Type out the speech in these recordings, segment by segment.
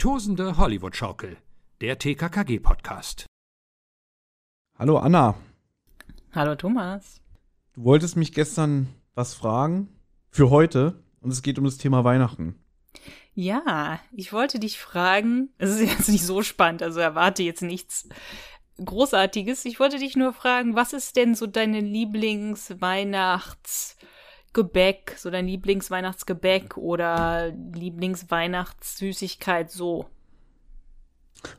Tosende Hollywood-Schaukel, der TKKG-Podcast. Hallo Anna, Hallo Thomas. du wolltest mich gestern was fragen für heute und es geht um das Thema Weihnachten. Ja, ich wollte dich fragen, es ist jetzt nicht so spannend, also erwarte jetzt nichts Großartiges. Ich wollte dich nur fragen, was ist denn so deine Lieblingsweihnachtsgebäck, so dein Lieblingsweihnachtsgebäck oder Lieblingsweihnachtssüßigkeit so?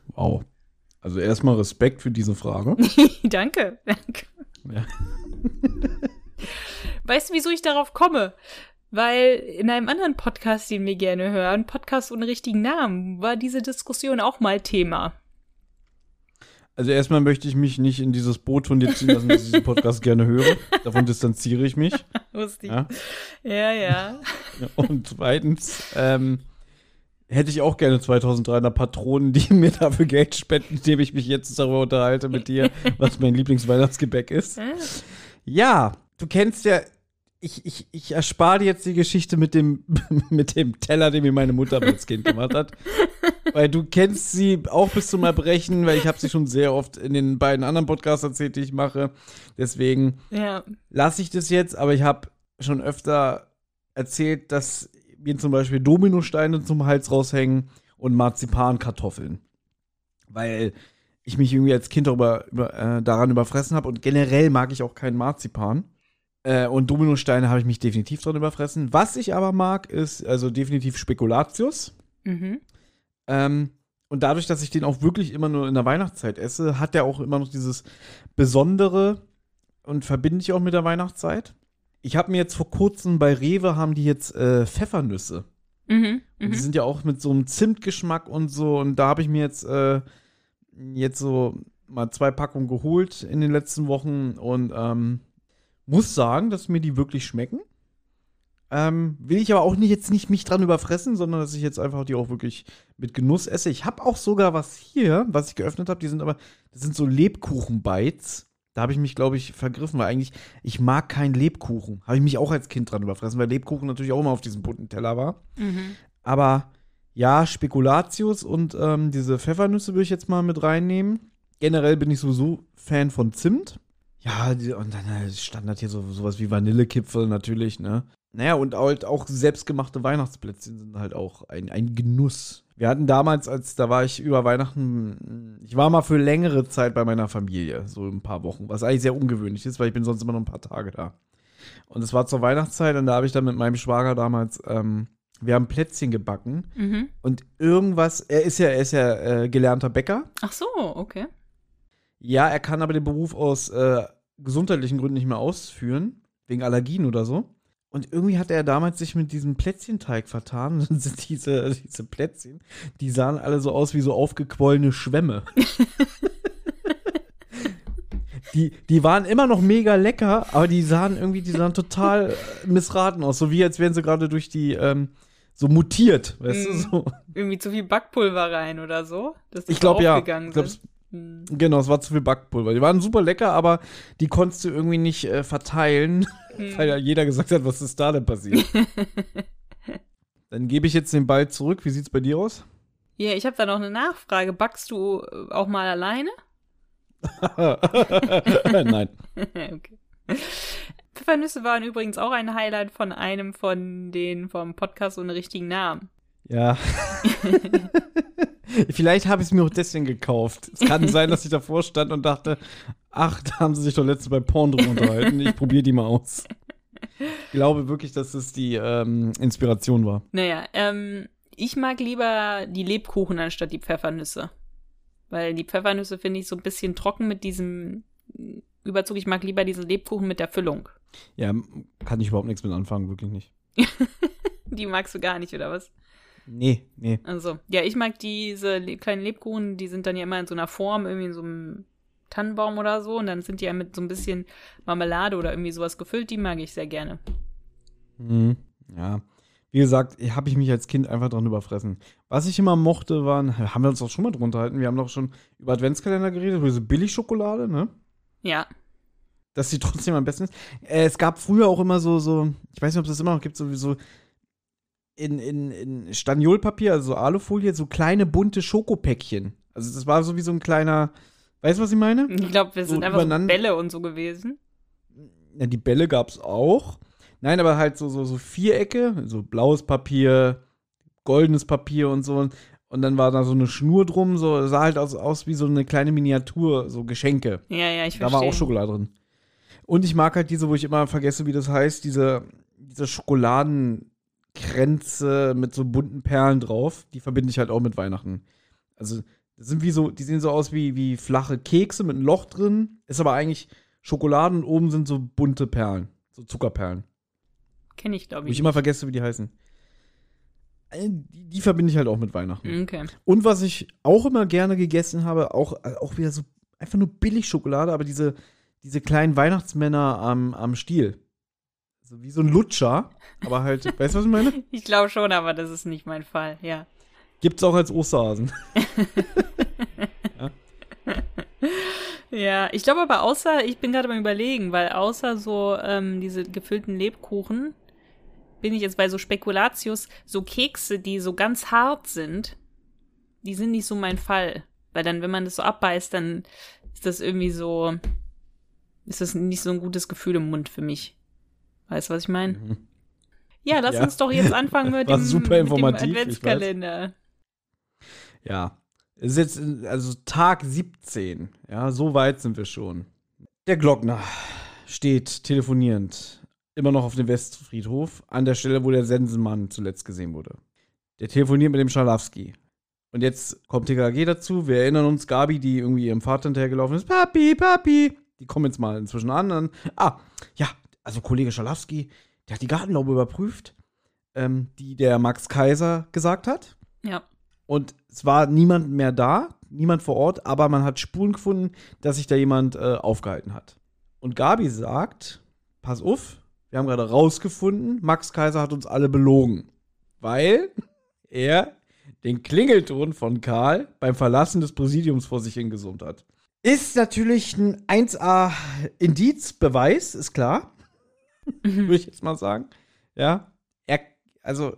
Wow. Also erstmal Respekt für diese Frage. danke, danke. Ja. Weißt du, wieso ich darauf komme? Weil in einem anderen Podcast, den wir gerne hören, Podcast ohne richtigen Namen, war diese Diskussion auch mal Thema. Also erstmal möchte ich mich nicht in dieses Boot von dir ziehen lassen, dass ich diesen Podcast gerne höre. Davon distanziere ich mich. Wusste ich. Ja. Ja, ja. Und zweitens ähm, hätte ich auch gerne 2300 Patronen, die mir dafür Geld spenden, indem ich mich jetzt darüber unterhalte mit dir, was mein Lieblingsweihnachtsgebäck ist. Ja, du kennst ja. Ich, ich, ich erspare dir jetzt die Geschichte mit dem, mit dem Teller, den mir meine Mutter als Kind gemacht hat. weil du kennst sie auch bis zum Erbrechen, weil ich habe sie schon sehr oft in den beiden anderen Podcasts erzählt, die ich mache. Deswegen Ja. lasse ich das jetzt, aber ich habe schon öfter erzählt, dass mir zum Beispiel Dominosteine zum Hals raushängen und Marzipankartoffeln. Weil ich mich irgendwie als Kind darüber, über, äh, daran überfressen habe und generell mag ich auch keinen Marzipan. Äh, und Dominosteine habe ich mich definitiv dran überfressen. Was ich aber mag, ist also definitiv Spekulatius. Mhm. Ähm, und dadurch, dass ich den auch wirklich immer nur in der Weihnachtszeit esse, hat der auch immer noch dieses Besondere und verbinde ich auch mit der Weihnachtszeit. Ich habe mir jetzt vor kurzem bei Rewe haben die jetzt äh, Pfeffernüsse. Mhm. Und Die Mhm. sind ja auch mit so einem Zimtgeschmack und so. Und da habe ich mir jetzt, äh, jetzt so mal zwei Packungen geholt in den letzten Wochen und ähm, muss sagen, dass mir die wirklich schmecken. Ähm, will ich aber auch nicht jetzt nicht mich dran überfressen, sondern dass ich jetzt einfach die auch wirklich mit Genuss esse. Ich habe auch sogar was hier, was ich geöffnet habe. Die sind aber, das sind so Lebkuchen-Bites. Da habe ich mich, glaube ich, vergriffen, weil eigentlich, ich mag keinen Lebkuchen. Habe ich mich auch als Kind dran überfressen, weil Lebkuchen natürlich auch immer auf diesem bunten Teller war. Mhm. Aber ja, Spekulatius und ähm, diese Pfeffernüsse würde ich jetzt mal mit reinnehmen. Generell bin ich sowieso Fan von Zimt. Ja, die, und dann äh, Standard hier so, sowas wie Vanillekipfel natürlich, ne? Naja, und halt auch selbstgemachte Weihnachtsplätzchen sind halt auch ein, ein Genuss. Wir hatten damals, als da war ich über Weihnachten, ich war mal für längere Zeit bei meiner Familie, so ein paar Wochen, was eigentlich sehr ungewöhnlich ist, weil ich bin sonst immer nur ein paar Tage da. Und es war zur Weihnachtszeit und da habe ich dann mit meinem Schwager damals, ähm, wir haben Plätzchen gebacken Mhm. und irgendwas, er ist ja, er ist ja äh, gelernter Bäcker. Ach so, okay. Ja, er kann aber den Beruf aus äh, gesundheitlichen Gründen nicht mehr ausführen, wegen Allergien oder so. Und irgendwie hat er damals sich mit diesem Plätzchenteig vertan. Und dann sind diese, diese Plätzchen, die sahen alle so aus wie so aufgequollene Schwämme. die, die waren immer noch mega lecker, aber die sahen irgendwie, die sahen total äh, missraten aus. So wie als wären sie gerade durch die, ähm, so mutiert, weißt du, Mhm. so. Irgendwie zu viel Backpulver rein oder so. Dass die Ich glaube ja. aufgegangen Ich glaub, sind. Mhm. Genau, es war zu viel Backpulver. Die waren super lecker, aber die konntest du irgendwie nicht äh, verteilen, weil ja jeder gesagt hat, was ist da denn passiert. Dann gebe ich jetzt den Ball zurück. Wie sieht's bei dir aus? Ja, ich habe da noch eine Nachfrage. Backst du äh, auch mal alleine? Nein. okay. Pfeffernüsse waren übrigens auch ein Highlight von einem von den vom Podcast ohne richtigen Namen. Ja. Vielleicht habe ich es mir auch deswegen gekauft. Es kann sein, dass ich davor stand und dachte, ach, da haben sie sich doch letztens bei Porn drüber unterhalten. Ich probiere die mal aus. Ich glaube wirklich, dass es die ähm, Inspiration war. Naja, ähm, ich mag lieber die Lebkuchen anstatt die Pfeffernüsse. Weil die Pfeffernüsse finde ich so ein bisschen trocken mit diesem Überzug. Ich mag lieber diese Lebkuchen mit der Füllung. Ja, kann ich überhaupt nichts mit anfangen, wirklich nicht. Die magst du gar nicht, oder was? Nee, nee. Also, ja, ich mag diese le kleinen Lebkuchen, die sind dann ja immer in so einer Form, irgendwie in so einem Tannenbaum oder so. Und dann sind die ja mit so ein bisschen Marmelade oder irgendwie sowas gefüllt. Die mag ich sehr gerne. Mhm. Ja. Wie gesagt, habe ich mich als Kind einfach dran überfressen. Was ich immer mochte, waren, haben wir uns auch schon mal drunter halten, wir haben doch schon über Adventskalender geredet, über diese Billigschokolade, ne? Ja. Dass die trotzdem am besten ist. Äh, es gab früher auch immer so, so, ich weiß nicht, ob es das immer noch gibt, sowieso in, in, in Staniolpapier, also so Alufolie, so kleine bunte Schokopäckchen. Also das war so wie so ein kleiner, weißt du, was ich meine? Ich glaube, wir So sind einfach so Bälle und so gewesen. Ja, die Bälle gab's auch. Nein, aber halt so, so, so Vierecke, so blaues Papier, goldenes Papier und so. Und dann war da so eine Schnur drum, so sah halt aus, aus wie so eine kleine Miniatur, so Geschenke. Ja, ja, ich Da verstehe. war auch Schokolade drin. Und ich mag halt diese, wo ich immer vergesse, wie das heißt, diese, diese Schokoladenkränze mit so bunten Perlen drauf. Die verbinde ich halt auch mit Weihnachten. Also, das sind wie so, die sehen so aus wie, wie flache Kekse mit einem Loch drin. Ist aber eigentlich Schokolade und oben sind so bunte Perlen. So Zuckerperlen. Kenne ich, glaube Wo ich. ich immer vergesse, wie die heißen. Äh, Die, die verbinde ich halt auch mit Weihnachten. Okay. Und was ich auch immer gerne gegessen habe, auch, auch wieder so einfach nur billig Schokolade, aber diese, diese kleinen Weihnachtsmänner am, am Stiel. So wie so ein Lutscher, aber halt, weißt du, was ich meine? Ich glaube schon, aber das ist nicht mein Fall, ja. Gibt's auch als Osterhasen. Ja, ich glaube aber außer, ich bin gerade beim überlegen, weil außer so ähm, diese gefüllten Lebkuchen bin ich jetzt bei so Spekulatius, so Kekse, die so ganz hart sind, die sind nicht so mein Fall. Weil dann, wenn man das so abbeißt, dann ist das irgendwie so, ist das nicht so ein gutes Gefühl im Mund für mich. Weißt du, was ich meine? Ja, lass Ja. uns doch jetzt anfangen mit dem, super informativ, mit dem Adventskalender. Ja. Es ist jetzt also Tag 17. Ja, so weit sind wir schon. Der Glockner steht telefonierend immer noch auf dem Westfriedhof, an der Stelle, wo der Sensenmann zuletzt gesehen wurde. Der telefoniert mit dem Schalowski. Und jetzt kommt TKG dazu. Wir erinnern uns, Gabi, die irgendwie ihrem Vater hinterhergelaufen ist. Papi, Papi. Die kommen jetzt mal inzwischen an. Ah, ja, also Kollege Schalowski, der hat die Gartenlaube überprüft, ähm, die der Max Kaiser gesagt hat. Ja. Und es war niemand mehr da, niemand vor Ort, aber man hat Spuren gefunden, dass sich da jemand äh, aufgehalten hat. Und Gabi sagt: Pass auf, wir haben gerade rausgefunden, Max Kaiser hat uns alle belogen. Weil er den Klingelton von Karl beim Verlassen des Präsidiums vor sich hingesummt hat. Ist natürlich ein 1A-Indizbeweis, ist klar. Würde ich jetzt mal sagen. Ja. Er, also,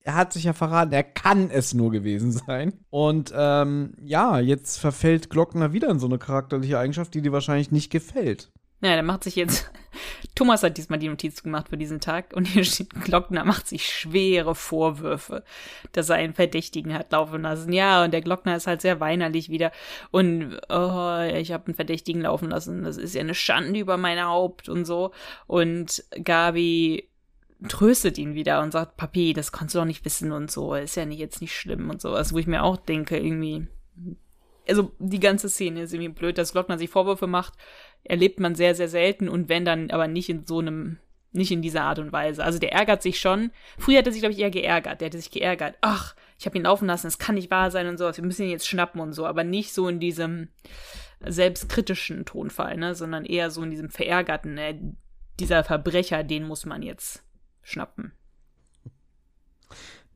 er hat sich ja verraten, er kann es nur gewesen sein. Und ähm, ja, jetzt verfällt Glockner wieder in so eine charakterliche Eigenschaft, die dir wahrscheinlich nicht gefällt. Ja, der macht sich jetzt. Thomas hat diesmal die Notiz gemacht für diesen Tag und hier steht, Glockner macht sich schwere Vorwürfe, dass er einen Verdächtigen hat laufen lassen. Ja, und der Glockner ist halt sehr weinerlich wieder. Und oh, ich habe einen Verdächtigen laufen lassen. Das ist ja eine Schande über mein Haupt und so. Und Gabi tröstet ihn wieder und sagt, Papi, das kannst du doch nicht wissen und so. Ist ja nicht jetzt nicht schlimm und sowas, wo ich mir auch denke, irgendwie. Also die ganze Szene ist irgendwie blöd, dass Glockner sich Vorwürfe macht erlebt man sehr, sehr selten und wenn dann aber nicht in so einem, nicht in dieser Art und Weise. Also der ärgert sich schon. Früher hat er sich, glaube ich, eher geärgert. Der hätte sich geärgert. Ach, ich habe ihn laufen lassen, es kann nicht wahr sein und sowas. Wir müssen ihn jetzt schnappen und so, aber nicht so in diesem selbstkritischen Tonfall, ne, sondern eher so in diesem verärgerten, ne, dieser Verbrecher, den muss man jetzt schnappen.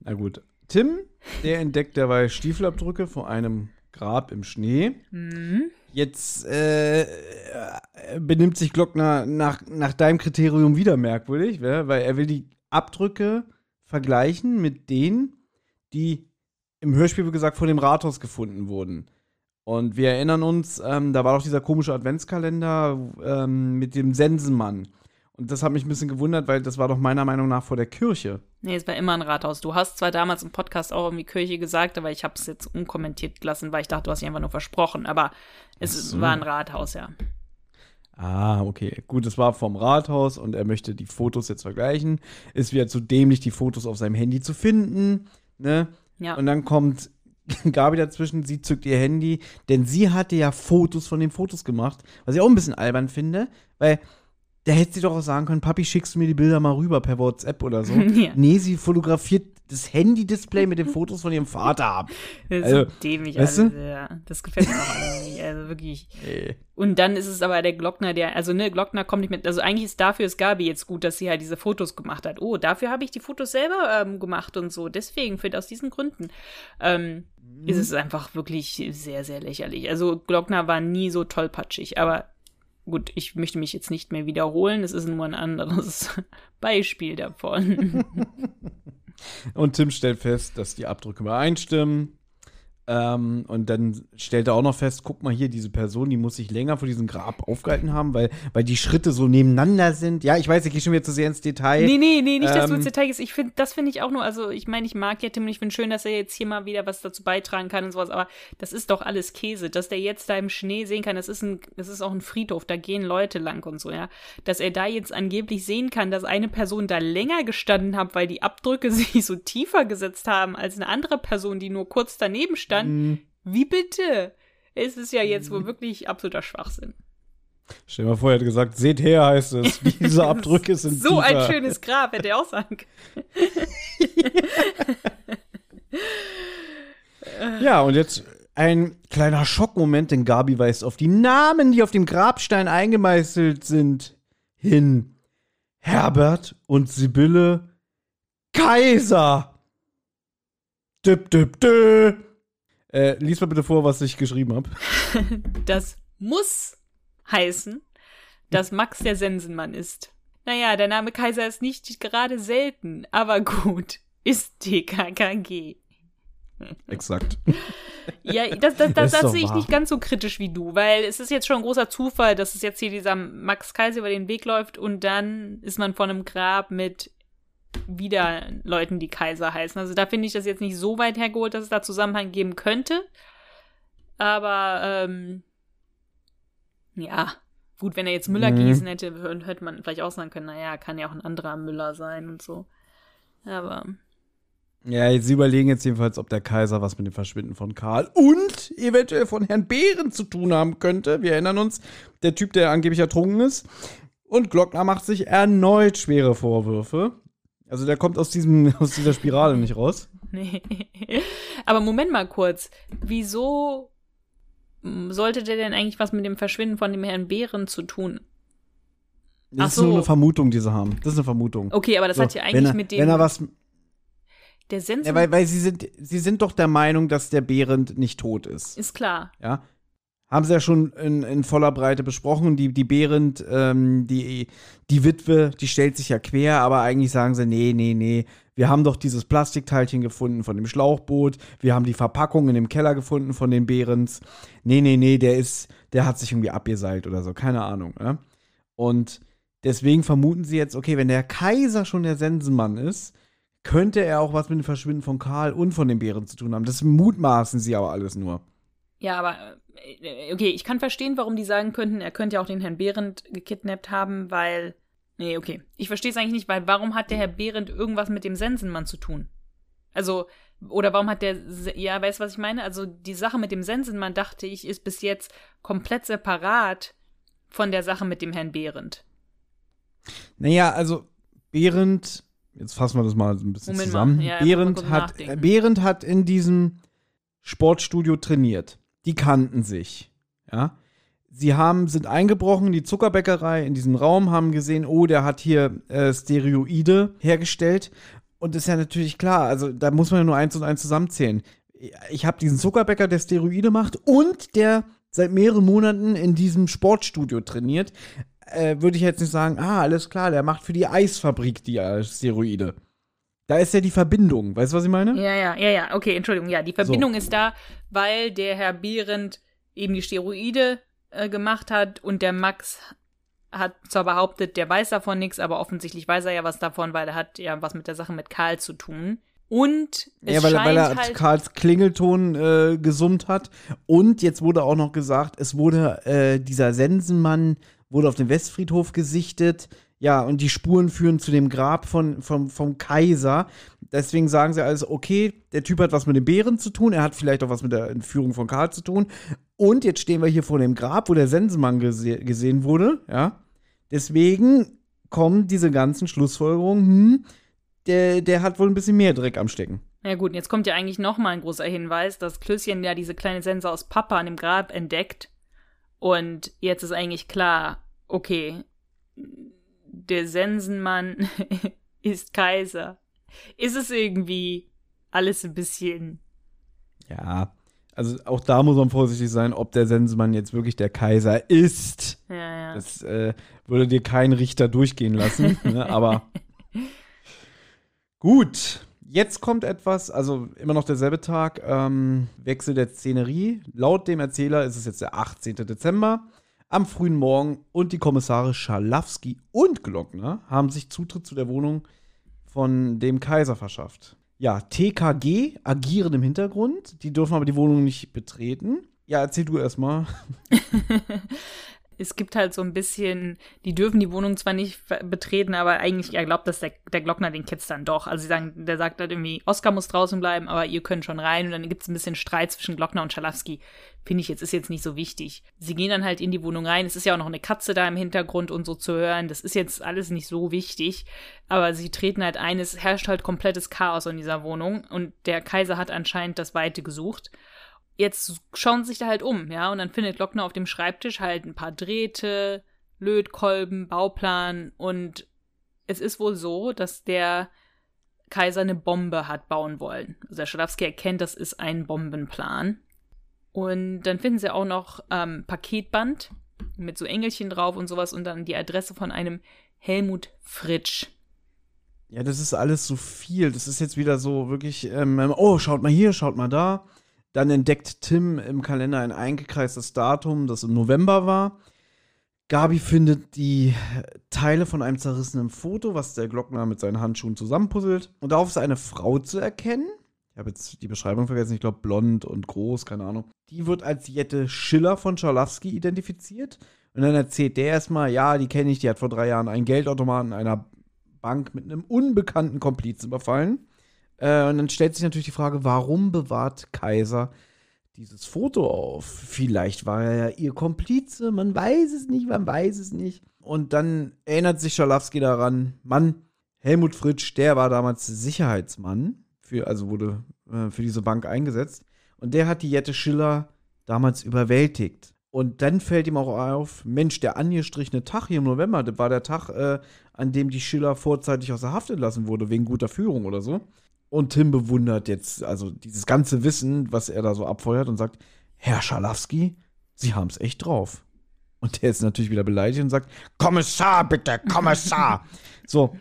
Na gut. Tim, der entdeckt derweil Stiefelabdrücke vor einem Grab im Schnee. Mhm. Jetzt äh, benimmt sich Glockner nach, nach deinem Kriterium wieder merkwürdig, weil er will die Abdrücke vergleichen mit denen, die im Hörspiel, wie gesagt, vor dem Rathaus gefunden wurden. Und wir erinnern uns, ähm, da war doch dieser komische Adventskalender ähm, mit dem Sensenmann. Und das hat mich ein bisschen gewundert, weil das war doch meiner Meinung nach vor der Kirche. Nee, es war immer ein Rathaus. Du hast zwar damals im Podcast auch irgendwie Kirche gesagt, aber ich habe es jetzt unkommentiert gelassen, weil ich dachte, du hast dich einfach nur versprochen. Aber es so. war ein Rathaus, ja. Ah, okay. Gut, es war vom Rathaus und er möchte die Fotos jetzt vergleichen. Ist wieder zu dämlich, die Fotos auf seinem Handy zu finden. Ne? Ja. Und dann kommt Gabi dazwischen, sie zückt ihr Handy, denn sie hatte ja Fotos von den Fotos gemacht, was ich auch ein bisschen albern finde, weil da hätte sie doch auch sagen können, Papi, schickst du mir die Bilder mal rüber per WhatsApp oder so. Ja. Nee, sie fotografiert das Handy-Display mit den Fotos von ihrem Vater ab. Das ist Also, so dämlich weißt du? ja. Das gefällt mir auch nicht. Also wirklich. Ey. Und dann ist es aber der Glockner, der, also ne, Glockner kommt nicht mit, also eigentlich ist dafür ist Gabi jetzt gut, dass sie halt diese Fotos gemacht hat. Oh, dafür habe ich die Fotos selber ähm, gemacht und so. Deswegen, für, aus diesen Gründen. Ähm, ist es einfach wirklich sehr, sehr lächerlich. Also Glockner war nie so tollpatschig, aber gut, ich möchte mich jetzt nicht mehr wiederholen. Es ist nur ein anderes Beispiel davon. Und Tim stellt fest, dass die Abdrücke übereinstimmen. Ähm, und dann stellt er auch noch fest, guck mal hier, diese Person, die muss sich länger vor diesem Grab aufgehalten haben, weil, weil die Schritte so nebeneinander sind. Ja, ich weiß, ich gehe schon wieder zu sehr ins Detail. Nee, nee, nee, nicht, dass du Ähm, ins Detail gehst. Ich finde, das finde ich auch nur, also ich meine, ich mag ja Tim und ich finde schön, dass er jetzt hier mal wieder was dazu beitragen kann und sowas, aber das ist doch alles Käse. Dass der jetzt da im Schnee sehen kann, das ist ein, das ist auch ein Friedhof, da gehen Leute lang und so, ja. Dass er da jetzt angeblich sehen kann, dass eine Person da länger gestanden hat, weil die Abdrücke sich so tiefer gesetzt haben als eine andere Person, die nur kurz daneben stand. Mhm. Wie bitte? Es ist ja jetzt wohl wirklich absoluter Schwachsinn. Stell dir mal vor, er hätte gesagt, seht her, heißt es. Diese Abdrücke sind So ein tiefer. schönes Grab, hätte er auch sagen können. Ja, und jetzt ein kleiner Schockmoment, denn Gabi weist auf die Namen, die auf dem Grabstein eingemeißelt sind, hin. Herbert und Sibylle Kaiser. Dip, dip, dip. Äh, lies mal bitte vor, was ich geschrieben habe. Das muss heißen, dass Max der Sensenmann ist. Naja, der Name Kaiser ist nicht gerade selten, aber gut, ist TKKG. Exakt. Ja, das, das, das, das sehe ich wahr. nicht ganz so kritisch wie du, weil es ist jetzt schon ein großer Zufall, dass es jetzt hier dieser Max Kaiser über den Weg läuft und dann ist man vor einem Grab mit wieder Leuten, die Kaiser heißen. Also da finde ich das jetzt nicht so weit hergeholt, dass es da Zusammenhang geben könnte. Aber ähm, ja, gut, wenn er jetzt Müller Mhm. Gießen hätte, hätte man vielleicht auch sagen können, naja, kann ja auch ein anderer Müller sein und so. Aber Ja, sie überlegen jetzt jedenfalls, ob der Kaiser was mit dem Verschwinden von Karl und eventuell von Herrn Behren zu tun haben könnte. Wir erinnern uns, der Typ, der angeblich ertrunken ist. Und Glockner macht sich erneut schwere Vorwürfe. Also der kommt aus, diesem, aus dieser Spirale nicht raus. Nee. Aber Moment mal kurz. Wieso sollte der denn eigentlich was mit dem Verschwinden von dem Herrn Behren zu tun? Das Ach ist nur so. eine Vermutung, die sie haben. Das ist eine Vermutung. Okay, aber das So, hat ja eigentlich er, mit dem Wenn er was. der Sensen Ja, weil, weil sie sind, sie sind doch der Meinung, dass der Behrend nicht tot ist. ist klar. Ja. Haben sie ja schon in, in voller Breite besprochen. Die, die Behrend, ähm, die, die Witwe, die stellt sich ja quer, aber eigentlich sagen sie, nee, nee, nee. Wir haben doch dieses Plastikteilchen gefunden von dem Schlauchboot. Wir haben die Verpackung in dem Keller gefunden von den Behrens. Nee, nee, nee, der ist, der hat sich irgendwie abgeseilt oder so. Keine Ahnung. Ja? Und deswegen vermuten sie jetzt, okay, wenn der Kaiser schon der Sensenmann ist, könnte er auch was mit dem Verschwinden von Karl und von den Bären zu tun haben. Das mutmaßen sie aber alles nur. Ja, aber okay, ich kann verstehen, warum die sagen könnten, er könnte ja auch den Herrn Behrendt gekidnappt haben, weil. Nee, okay. Ich verstehe es eigentlich nicht, weil warum hat der Herr Behrendt irgendwas mit dem Sensenmann zu tun? Also, oder warum hat der. Ja, weißt du, was ich meine? Also, die Sache mit dem Sensenmann, dachte ich, ist bis jetzt komplett separat von der Sache mit dem Herrn Behrendt. Naja, also Behrendt, jetzt fassen wir das mal ein bisschen Moment mal, zusammen. ja, Behrendt, hat, äh, Behrendt hat in diesem Sportstudio trainiert. Die kannten sich. Ja. Sie haben, sind eingebrochen in die Zuckerbäckerei, in diesen Raum, haben gesehen, oh, der hat hier äh, Steroide hergestellt. Und ist ja natürlich klar, also da muss man ja nur eins und eins zusammenzählen. Ich habe diesen Zuckerbäcker, der Steroide macht und der seit mehreren Monaten in diesem Sportstudio trainiert. Äh, Würde ich jetzt nicht sagen, ah, alles klar, der macht für die Eisfabrik die äh, Steroide. Da ist ja die Verbindung, weißt du, was ich meine? Ja, ja, ja, ja, okay, Entschuldigung, ja, die Verbindung ist da, weil der Herr Behrendt eben die Steroide äh, gemacht hat und der Max hat zwar behauptet, der weiß davon nichts, aber offensichtlich weiß er ja was davon, weil er hat ja was mit der Sache mit Karl zu tun. Und es ja, weil, scheint weil er halt, Karls Klingelton äh, gesummt hat. Und jetzt wurde auch noch gesagt, es wurde äh, dieser Sensenmann wurde auf dem Westfriedhof gesichtet. Ja, und die Spuren führen zu dem Grab von, vom, vom Kaiser. Deswegen sagen sie also, okay, der Typ hat was mit den Bären zu tun, er hat vielleicht auch was mit der Entführung von Karl zu tun. Und jetzt stehen wir hier vor dem Grab, wo der Sensenmann gese gesehen wurde, ja. Deswegen kommen diese ganzen Schlussfolgerungen, hm, der, der hat wohl ein bisschen mehr Dreck am Stecken. Ja gut, jetzt kommt ja eigentlich noch mal ein großer Hinweis, dass Klößchen ja diese kleine Sense aus Papa an dem Grab entdeckt. Und jetzt ist eigentlich klar, okay, der Sensenmann ist Kaiser. Ist es irgendwie alles ein bisschen. Ja, also auch da muss man vorsichtig sein, ob der Sensenmann jetzt wirklich der Kaiser ist. Ja, ja. Das äh, würde dir kein Richter durchgehen lassen. ne? Aber gut, Jetzt kommt etwas, also immer noch derselbe Tag, ähm, Wechsel der Szenerie. Laut dem Erzähler ist es jetzt der 18. Dezember am frühen Morgen und die Kommissare Schalowski und Glockner haben sich Zutritt zu der Wohnung von dem Kaiser verschafft. Ja, TKG agieren im Hintergrund, die dürfen aber die Wohnung nicht betreten. Ja, erzähl du erstmal. es gibt halt so ein bisschen, die dürfen die Wohnung zwar nicht betreten, aber eigentlich erlaubt das der, der Glockner den Kids dann doch. Also sie sagen, der sagt halt irgendwie, Oscar muss draußen bleiben, aber ihr könnt schon rein. Und dann gibt es ein bisschen Streit zwischen Glockner und Schalowski. Finde ich jetzt, ist jetzt nicht so wichtig. Sie gehen dann halt in die Wohnung rein. Es ist ja auch noch eine Katze da im Hintergrund und so zu hören. Das ist jetzt alles nicht so wichtig. Aber sie treten halt ein, es herrscht halt komplettes Chaos in dieser Wohnung. Und der Kaiser hat anscheinend das Weite gesucht jetzt schauen sie sich da halt um, ja, und dann findet Lockner auf dem Schreibtisch halt ein paar Drähte, Lötkolben, Bauplan und es ist wohl so, dass der Kaiser eine Bombe hat bauen wollen. Also der Schalowski erkennt, das ist ein Bombenplan. Und dann finden sie auch noch ähm, Paketband mit so Engelchen drauf und sowas und dann die Adresse von einem Helmut Fritsch. Ja, das ist alles so viel. Das ist jetzt wieder so wirklich, ähm, oh, schaut mal hier, schaut mal da. Dann entdeckt Tim im Kalender ein eingekreistes Datum, das im November war. Gabi findet die Teile von einem zerrissenen Foto, was der Glockner mit seinen Handschuhen zusammenpuzzelt. Und darauf ist eine Frau zu erkennen. Ich habe jetzt die Beschreibung vergessen, ich glaube blond und groß, keine Ahnung. Die wird als Jette Schiller von Scharlowski identifiziert. Und dann erzählt der erstmal, ja, die kenne ich, die hat vor drei Jahren einen Geldautomaten einer Bank mit einem unbekannten Komplizen überfallen. Äh, und dann stellt sich natürlich die Frage, warum bewahrt Kaiser dieses Foto auf? Vielleicht war er ja ihr Komplize, man weiß es nicht, man weiß es nicht. Und dann erinnert sich Schalowski daran, Mann, Helmut Fritsch, der war damals Sicherheitsmann, für, also wurde äh, für diese Bank eingesetzt. Und der hat die Jette Schiller damals überwältigt. Und dann fällt ihm auch auf, Mensch, der angestrichene Tag hier im November, das war der Tag, äh, an dem die Schiller vorzeitig aus der Haft entlassen wurde, wegen guter Führung oder so. Und Tim bewundert jetzt also dieses ganze Wissen, was er da so abfeuert und sagt, Herr Schalowski, Sie haben es echt drauf. Und der ist natürlich wieder beleidigt und sagt, Kommissar, bitte, Kommissar. so,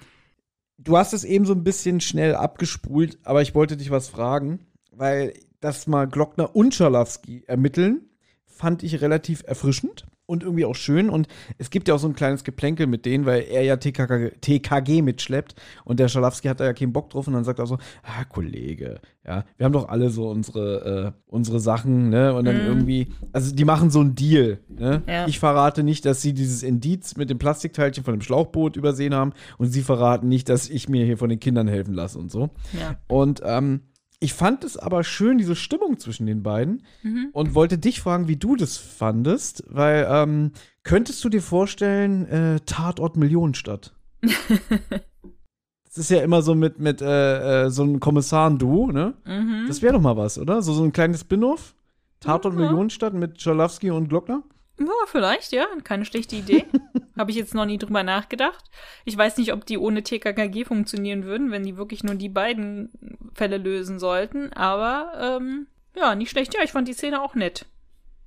du hast es eben so ein bisschen schnell abgespult, aber ich wollte dich was fragen, weil das mal Glockner und Schalowski ermitteln, fand ich relativ erfrischend und irgendwie auch schön. Und es gibt ja auch so ein kleines Geplänkel mit denen, weil er ja TKG, TKG mitschleppt und der Schalowski hat da ja keinen Bock drauf und dann sagt er so, ah, Kollege, ja, wir haben doch alle so unsere, äh, unsere Sachen, ne? Und dann mm. irgendwie, also die machen so einen Deal, ne? Ja. Ich verrate nicht, dass sie dieses Indiz mit dem Plastikteilchen von dem Schlauchboot übersehen haben und sie verraten nicht, dass ich mir hier von den Kindern helfen lasse und so. Ja. Und ähm, ich fand es aber schön, diese Stimmung zwischen den beiden mhm. und wollte dich fragen, wie du das fandest, weil ähm, könntest du dir vorstellen, äh, Tatort Millionenstadt? das ist ja immer so mit, mit äh, äh, so einem Kommissaren-Duo, ne? Mhm. Das wäre doch mal was, oder? So, so ein kleines Spin-off? Tatort ja. Millionenstadt mit Schalowski und Glockner? Ja, vielleicht, ja. Keine schlechte Idee. Habe ich jetzt noch nie drüber nachgedacht. Ich weiß nicht, ob die ohne TKKG funktionieren würden, wenn die wirklich nur die beiden Fälle lösen sollten. Aber ähm, ja, nicht schlecht. Ja, ich fand die Szene auch nett.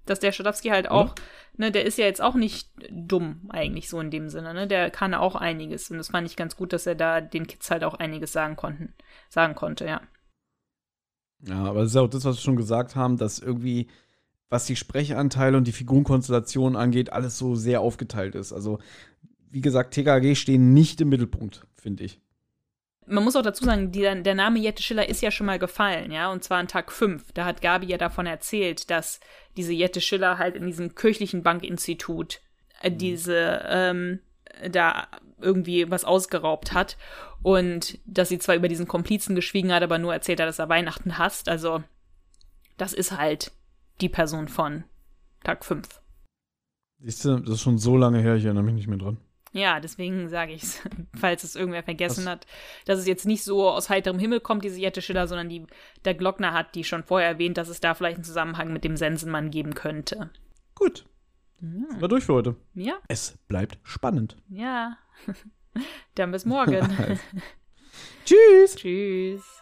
Dass der Stadowski halt auch, ja. ne, der ist ja jetzt auch nicht dumm eigentlich so in dem Sinne, ne? Der kann auch einiges. Und das fand ich ganz gut, dass er da den Kids halt auch einiges sagen konnten, sagen konnte, ja. Ja, aber das ist auch das, was wir schon gesagt haben, dass irgendwie was die Sprechanteile und die Figurenkonstellation angeht, alles so sehr aufgeteilt ist. Also, wie gesagt, TKG stehen nicht im Mittelpunkt, finde ich. Man muss auch dazu sagen, die, der Name Jette Schiller ist ja schon mal gefallen, ja, und zwar an Tag 5. Da hat Gabi ja davon erzählt, dass diese Jette Schiller halt in diesem kirchlichen Bankinstitut äh, mhm. diese, ähm, da irgendwie was ausgeraubt hat und dass sie zwar über diesen Komplizen geschwiegen hat, aber nur erzählt hat, dass er Weihnachten hasst. Also, das ist halt die Person von Tag 5. Siehst du, das ist schon so lange her, ich erinnere mich nicht mehr dran. Ja, deswegen sage ich es, falls es irgendwer vergessen Was? hat, dass es jetzt nicht so aus heiterem Himmel kommt, diese Jette Schiller, sondern die, der Glockner hat die schon vorher erwähnt, dass es da vielleicht einen Zusammenhang mit dem Sensenmann geben könnte. Gut. Ja. Sind wir durch für heute. Ja. Es bleibt spannend. Ja. Dann bis morgen. Tschüss. Tschüss.